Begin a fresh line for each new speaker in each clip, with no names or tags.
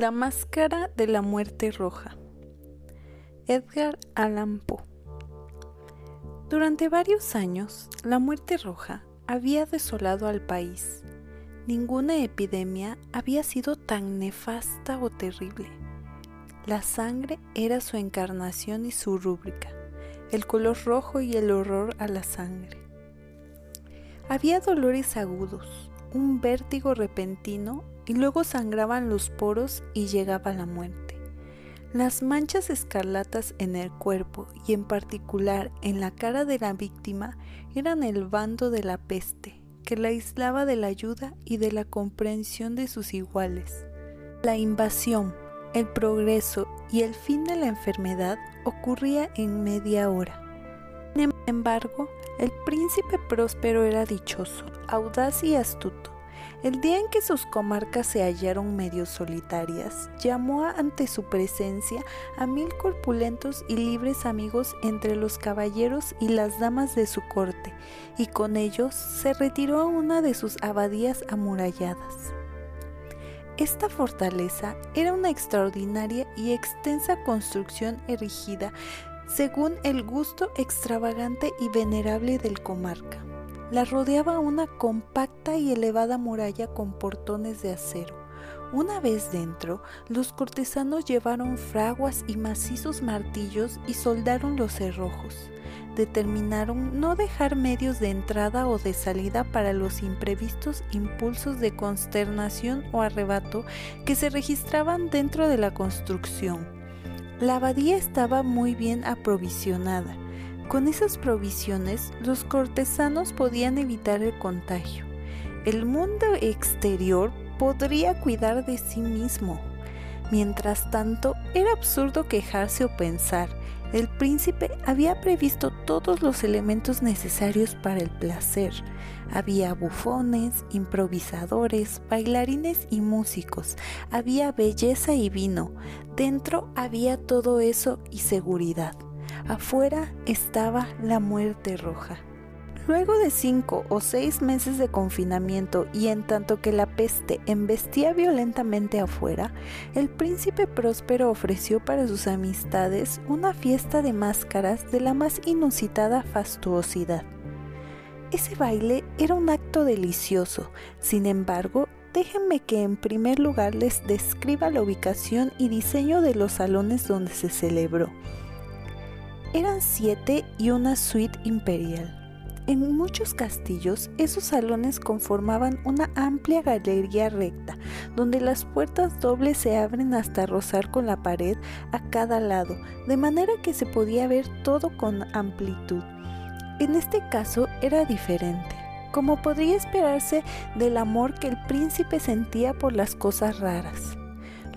La máscara de la muerte roja. Edgar Allan Poe. Durante varios años, la muerte roja había desolado al país. Ninguna epidemia había sido tan nefasta o terrible. La sangre era su encarnación y su rúbrica, el color rojo y el horror a la sangre. Había dolores agudos, un vértigo repentino y luego sangraban los poros y llegaba la muerte. Las manchas escarlatas en el cuerpo y en particular en la cara de la víctima eran el bando de la peste que la aislaba de la ayuda y de la comprensión de sus iguales. La invasión, el progreso y el fin de la enfermedad ocurría en media hora. Sin embargo, el príncipe próspero era dichoso, audaz y astuto el día en que sus comarcas se hallaron medio solitarias, llamó ante su presencia a mil corpulentos y libres amigos entre los caballeros y las damas de su corte, y con ellos se retiró a una de sus abadías amuralladas. Esta fortaleza era una extraordinaria y extensa construcción erigida según el gusto extravagante y venerable del comarca la rodeaba una compacta y elevada muralla con portones de acero. Una vez dentro, los cortesanos llevaron fraguas y macizos martillos y soldaron los cerrojos. Determinaron no dejar medios de entrada o de salida para los imprevistos impulsos de consternación o arrebato que se registraban dentro de la construcción. La abadía estaba muy bien aprovisionada con esas provisiones, los cortesanos podían evitar el contagio. El mundo exterior podría cuidar de sí mismo. Mientras tanto, era absurdo quejarse o pensar. El príncipe había previsto todos los elementos necesarios para el placer. Había bufones, improvisadores, bailarines y músicos. Había belleza y vino. Dentro había todo eso y seguridad. Afuera estaba la muerte roja. Luego de cinco o seis meses de confinamiento y en tanto que la peste embestía violentamente afuera, el príncipe próspero ofreció para sus amistades una fiesta de máscaras de la más inusitada fastuosidad. Ese baile era un acto delicioso, sin embargo, déjenme que en primer lugar les describa la ubicación y diseño de los salones donde se celebró. Eran siete y una suite imperial. En muchos castillos, esos salones conformaban una amplia galería recta, donde las puertas dobles se abren hasta rozar con la pared a cada lado, de manera que se podía ver todo con amplitud. En este caso era diferente, como podría esperarse del amor que el príncipe sentía por las cosas raras.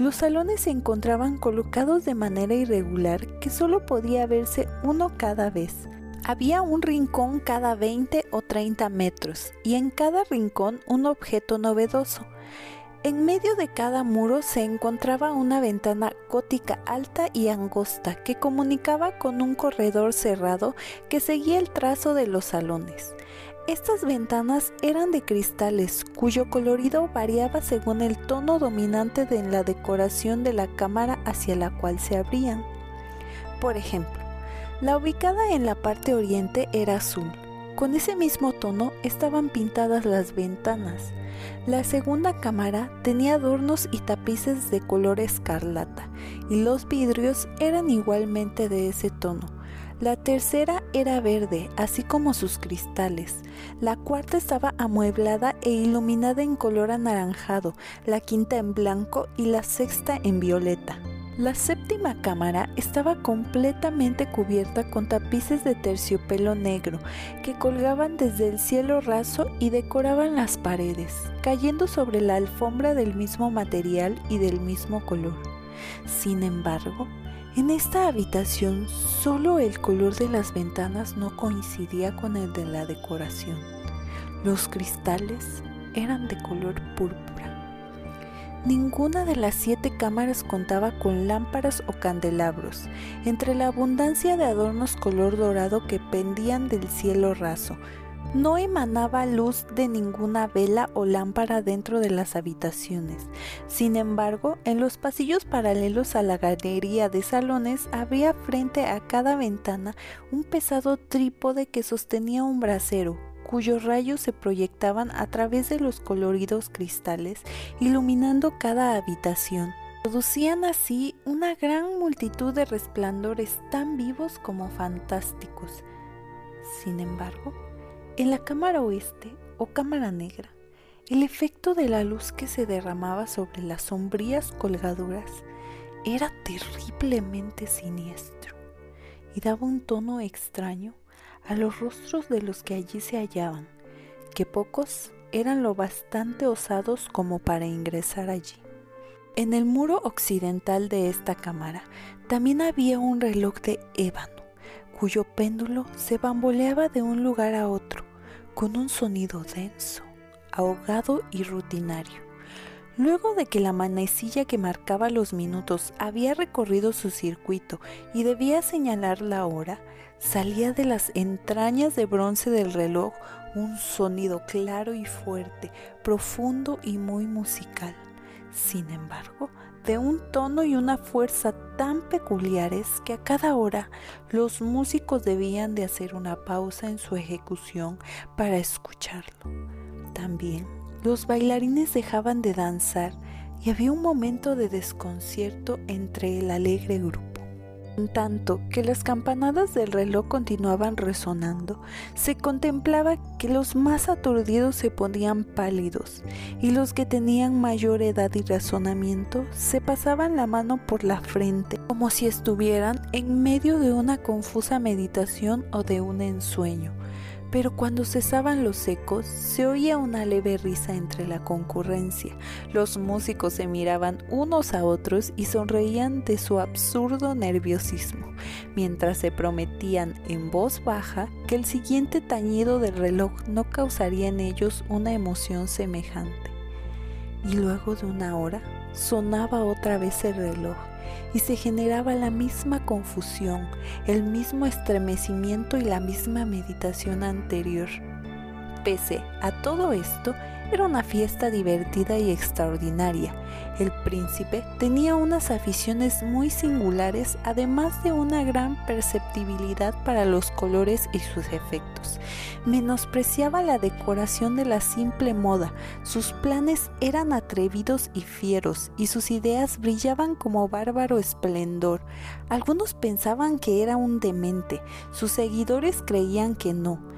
Los salones se encontraban colocados de manera irregular que solo podía verse uno cada vez. Había un rincón cada 20 o 30 metros y en cada rincón un objeto novedoso. En medio de cada muro se encontraba una ventana gótica alta y angosta que comunicaba con un corredor cerrado que seguía el trazo de los salones. Estas ventanas eran de cristales cuyo colorido variaba según el tono dominante de la decoración de la cámara hacia la cual se abrían. Por ejemplo, la ubicada en la parte oriente era azul. Con ese mismo tono estaban pintadas las ventanas. La segunda cámara tenía adornos y tapices de color escarlata y los vidrios eran igualmente de ese tono la tercera era verde, así como sus cristales. La cuarta estaba amueblada e iluminada en color anaranjado, la quinta en blanco y la sexta en violeta. La séptima cámara estaba completamente cubierta con tapices de terciopelo negro que colgaban desde el cielo raso y decoraban las paredes, cayendo sobre la alfombra del mismo material y del mismo color. Sin embargo, en esta habitación solo el color de las ventanas no coincidía con el de la decoración. Los cristales eran de color púrpura. Ninguna de las siete cámaras contaba con lámparas o candelabros, entre la abundancia de adornos color dorado que pendían del cielo raso. No emanaba luz de ninguna vela o lámpara dentro de las habitaciones. Sin embargo, en los pasillos paralelos a la galería de salones había frente a cada ventana un pesado trípode que sostenía un brasero, cuyos rayos se proyectaban a través de los coloridos cristales, iluminando cada habitación. Producían así una gran multitud de resplandores tan vivos como fantásticos. Sin embargo, en la cámara oeste o cámara negra, el efecto de la luz que se derramaba sobre las sombrías colgaduras era terriblemente siniestro y daba un tono extraño a los rostros de los que allí se hallaban, que pocos eran lo bastante osados como para ingresar allí. En el muro occidental de esta cámara también había un reloj de ébano, cuyo péndulo se bamboleaba de un lugar a otro, con un sonido denso, ahogado y rutinario. Luego de que la manecilla que marcaba los minutos había recorrido su circuito y debía señalar la hora, salía de las entrañas de bronce del reloj un sonido claro y fuerte, profundo y muy musical. Sin embargo, de un tono y una fuerza tan peculiares que a cada hora los músicos debían de hacer una pausa en su ejecución para escucharlo. También los bailarines dejaban de danzar y había un momento de desconcierto entre el alegre grupo. En tanto que las campanadas del reloj continuaban resonando, se contemplaba que los más aturdidos se ponían pálidos y los que tenían mayor edad y razonamiento se pasaban la mano por la frente como si estuvieran en medio de una confusa meditación o de un ensueño pero cuando cesaban los ecos se oía una leve risa entre la concurrencia. Los músicos se miraban unos a otros y sonreían de su absurdo nerviosismo, mientras se prometían en voz baja que el siguiente tañido del reloj no causaría en ellos una emoción semejante. Y luego de una hora sonaba otra vez el reloj y se generaba la misma confusión, el mismo estremecimiento y la misma meditación anterior. Pese a todo esto, era una fiesta divertida y extraordinaria. El príncipe tenía unas aficiones muy singulares, además de una gran perceptibilidad para los colores y sus efectos. Menospreciaba la decoración de la simple moda, sus planes eran atrevidos y fieros, y sus ideas brillaban como bárbaro esplendor. Algunos pensaban que era un demente, sus seguidores creían que no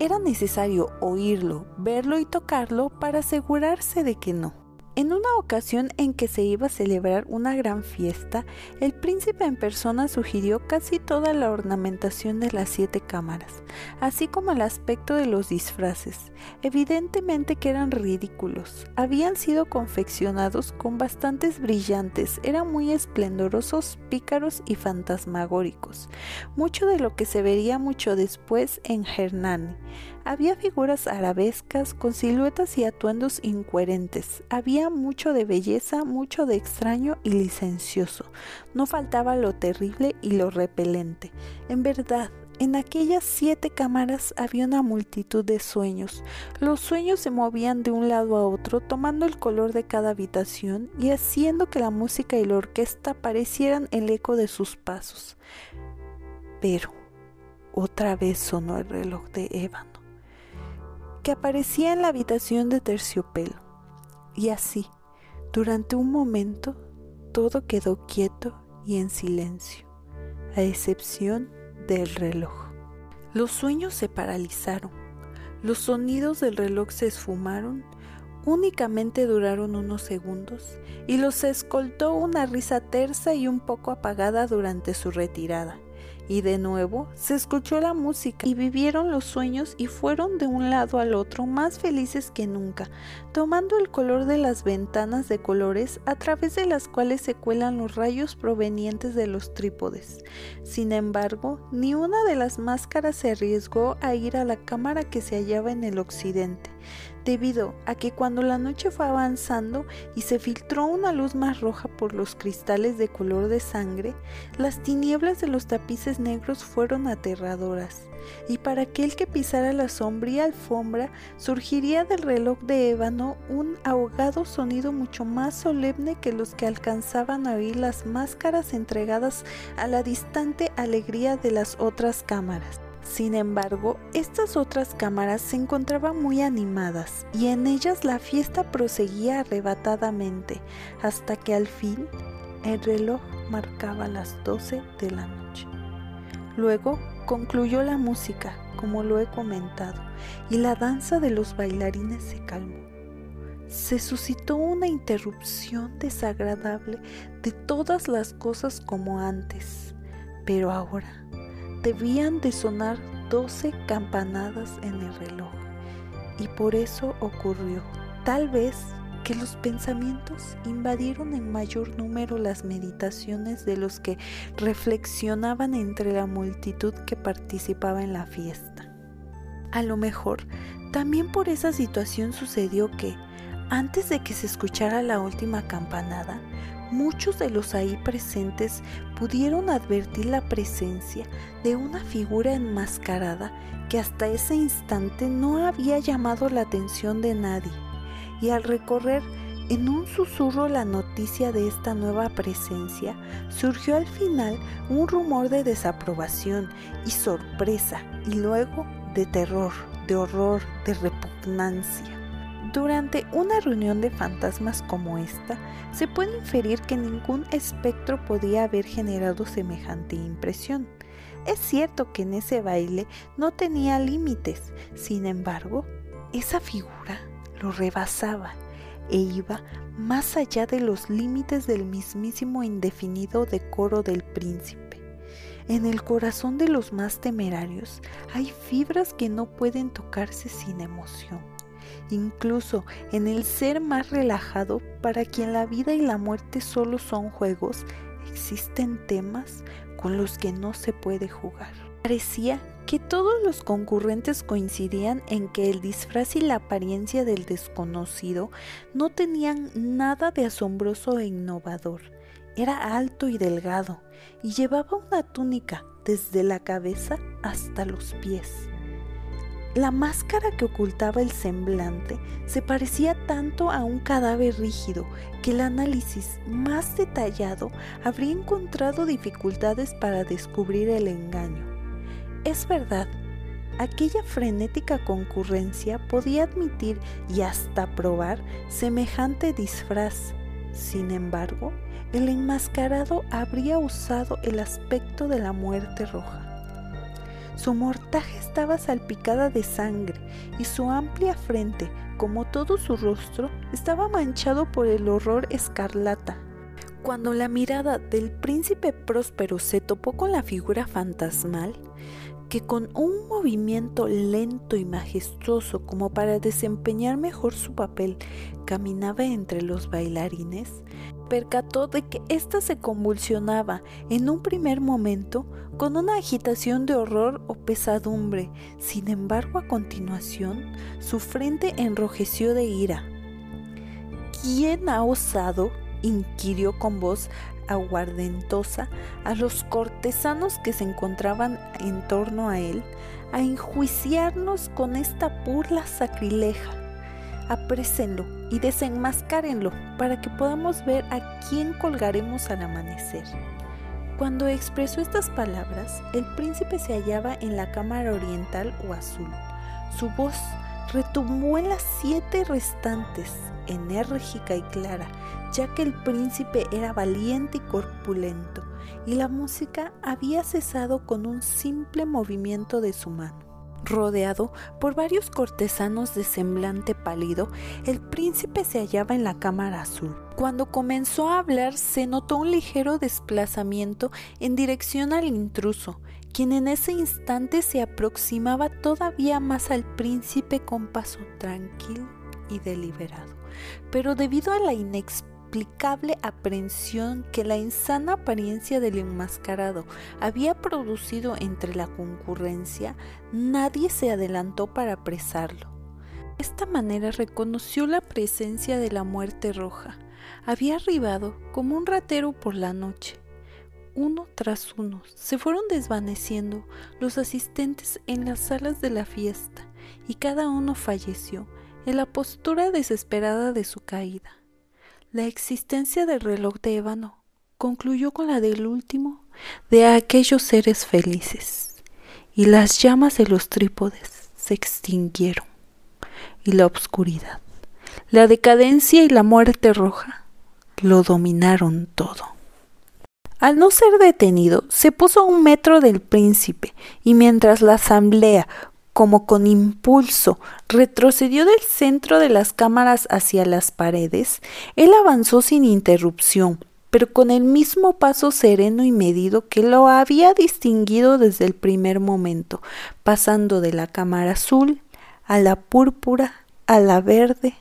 era necesario oírlo, verlo y tocarlo para asegurarse de que no. En una ocasión en que se iba a celebrar una gran fiesta, el príncipe en persona sugirió casi toda la ornamentación de las siete cámaras, así como el aspecto de los disfraces. Evidentemente que eran ridículos. Habían sido confeccionados con bastantes brillantes, eran muy esplendorosos, pícaros y fantasmagóricos. Mucho de lo que se vería mucho después en Hernani. Había figuras arabescas con siluetas y atuendos incoherentes. Había mucho de belleza, mucho de extraño y licencioso. No faltaba lo terrible y lo repelente. En verdad, en aquellas siete cámaras había una multitud de sueños. Los sueños se movían de un lado a otro, tomando el color de cada habitación y haciendo que la música y la orquesta parecieran el eco de sus pasos. Pero otra vez sonó el reloj de ébano que aparecía en la habitación de terciopelo. Y así, durante un momento, todo quedó quieto y en silencio, a excepción del reloj. Los sueños se paralizaron, los sonidos del reloj se esfumaron, únicamente duraron unos segundos y los escoltó una risa tersa y un poco apagada durante su retirada y de nuevo se escuchó la música y vivieron los sueños y fueron de un lado al otro más felices que nunca, tomando el color de las ventanas de colores a través de las cuales se cuelan los rayos provenientes de los trípodes. Sin embargo, ni una de las máscaras se arriesgó a ir a la cámara que se hallaba en el occidente. Debido a que cuando la noche fue avanzando y se filtró una luz más roja por los cristales de color de sangre, las tinieblas de los tapices negros fueron aterradoras, y para aquel que pisara la sombría alfombra surgiría del reloj de ébano un ahogado sonido mucho más solemne que los que alcanzaban a oír las máscaras entregadas a la distante alegría de las otras cámaras. Sin embargo, estas otras cámaras se encontraban muy animadas y en ellas la fiesta proseguía arrebatadamente hasta que al fin el reloj marcaba las 12 de la noche. Luego concluyó la música, como lo he comentado, y la danza de los bailarines se calmó. Se suscitó una interrupción desagradable de todas las cosas como antes, pero ahora debían de sonar doce campanadas en el reloj. Y por eso ocurrió, tal vez, que los pensamientos invadieron en mayor número las meditaciones de los que reflexionaban entre la multitud que participaba en la fiesta. A lo mejor, también por esa situación sucedió que, antes de que se escuchara la última campanada, muchos de los ahí presentes pudieron advertir la presencia de una figura enmascarada que hasta ese instante no había llamado la atención de nadie, y al recorrer en un susurro la noticia de esta nueva presencia, surgió al final un rumor de desaprobación y sorpresa, y luego de terror, de horror, de repugnancia. Durante una reunión de fantasmas como esta, se puede inferir que ningún espectro podía haber generado semejante impresión. Es cierto que en ese baile no tenía límites, sin embargo, esa figura lo rebasaba e iba más allá de los límites del mismísimo indefinido decoro del príncipe. En el corazón de los más temerarios hay fibras que no pueden tocarse sin emoción incluso en el ser más relajado, para quien la vida y la muerte solo son juegos, existen temas con los que no se puede jugar. Parecía que todos los concurrentes coincidían en que el disfraz y la apariencia del desconocido no tenían nada de asombroso e innovador. Era alto y delgado y llevaba una túnica desde la cabeza hasta los pies. La máscara que ocultaba el semblante se parecía tanto a un cadáver rígido que el análisis más detallado habría encontrado dificultades para descubrir el engaño. Es verdad, aquella frenética concurrencia podía admitir y hasta probar semejante disfraz. Sin embargo, el enmascarado habría usado el aspecto de la muerte roja su mortaja estaba salpicada de sangre y su amplia frente, como todo su rostro, estaba manchado por el horror escarlata. Cuando la mirada del príncipe próspero se topó con la figura fantasmal, que con un movimiento lento y majestuoso como para desempeñar mejor su papel caminaba entre los bailarines, percató de que ésta se convulsionaba en un primer momento con una agitación de horror o pesadumbre. Sin embargo, a continuación, su frente enrojeció de ira. ¿Quién ha osado? inquirió con voz aguardentosa a los que se encontraban en torno a él, a enjuiciarnos con esta burla sacrileja aprésenlo y desenmascárenlo para que podamos ver a quién colgaremos al amanecer. Cuando expresó estas palabras, el príncipe se hallaba en la cámara oriental o azul. Su voz retumbó en las siete restantes, enérgica y clara, ya que el príncipe era valiente y corpulento, y la música había cesado con un simple movimiento de su mano. Rodeado por varios cortesanos de semblante pálido, el príncipe se hallaba en la cámara azul. Cuando comenzó a hablar se notó un ligero desplazamiento en dirección al intruso, quien en ese instante se aproximaba todavía más al príncipe con paso tranquilo y deliberado. Pero debido a la inexperiencia inexplicable aprensión que la insana apariencia del enmascarado había producido entre la concurrencia, nadie se adelantó para apresarlo. De esta manera reconoció la presencia de la muerte roja. Había arribado como un ratero por la noche. Uno tras uno se fueron desvaneciendo los asistentes en las salas de la fiesta y cada uno falleció en la postura desesperada de su caída. La existencia del reloj de ébano concluyó con la del último de aquellos seres felices, y las llamas de los trípodes se extinguieron, y la oscuridad, la decadencia y la muerte roja lo dominaron todo. Al no ser detenido, se puso a un metro del príncipe, y mientras la asamblea, como con impulso, retrocedió del centro de las cámaras hacia las paredes, él avanzó sin interrupción, pero con el mismo paso sereno y medido que lo había distinguido desde el primer momento, pasando de la cámara azul a la púrpura, a la verde,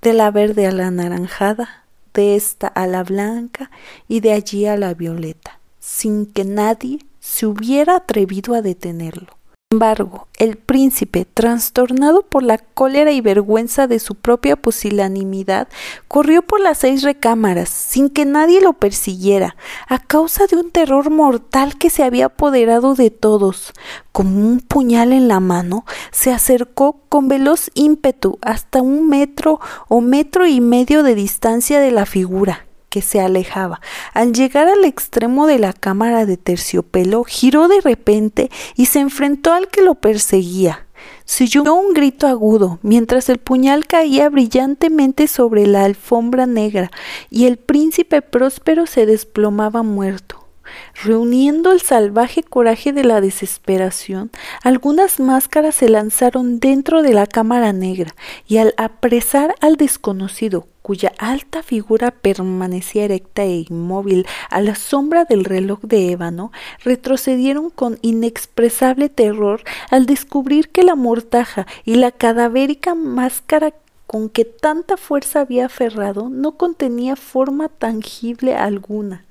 de la verde a la anaranjada, de esta a la blanca y de allí a la violeta, sin que nadie se hubiera atrevido a detenerlo. Sin embargo, el príncipe, trastornado por la cólera y vergüenza de su propia pusilanimidad, corrió por las seis recámaras sin que nadie lo persiguiera, a causa de un terror mortal que se había apoderado de todos. Como un puñal en la mano, se acercó con veloz ímpetu hasta un metro o metro y medio de distancia de la figura que se alejaba. Al llegar al extremo de la cámara de terciopelo, giró de repente y se enfrentó al que lo perseguía. Se oyó un grito agudo, mientras el puñal caía brillantemente sobre la alfombra negra, y el príncipe próspero se desplomaba muerto. Reuniendo el salvaje coraje de la desesperación, algunas máscaras se lanzaron dentro de la cámara negra, y al apresar al desconocido, cuya alta figura permanecía erecta e inmóvil a la sombra del reloj de ébano, retrocedieron con inexpresable terror al descubrir que la mortaja y la cadavérica máscara con que tanta fuerza había aferrado no contenía forma tangible alguna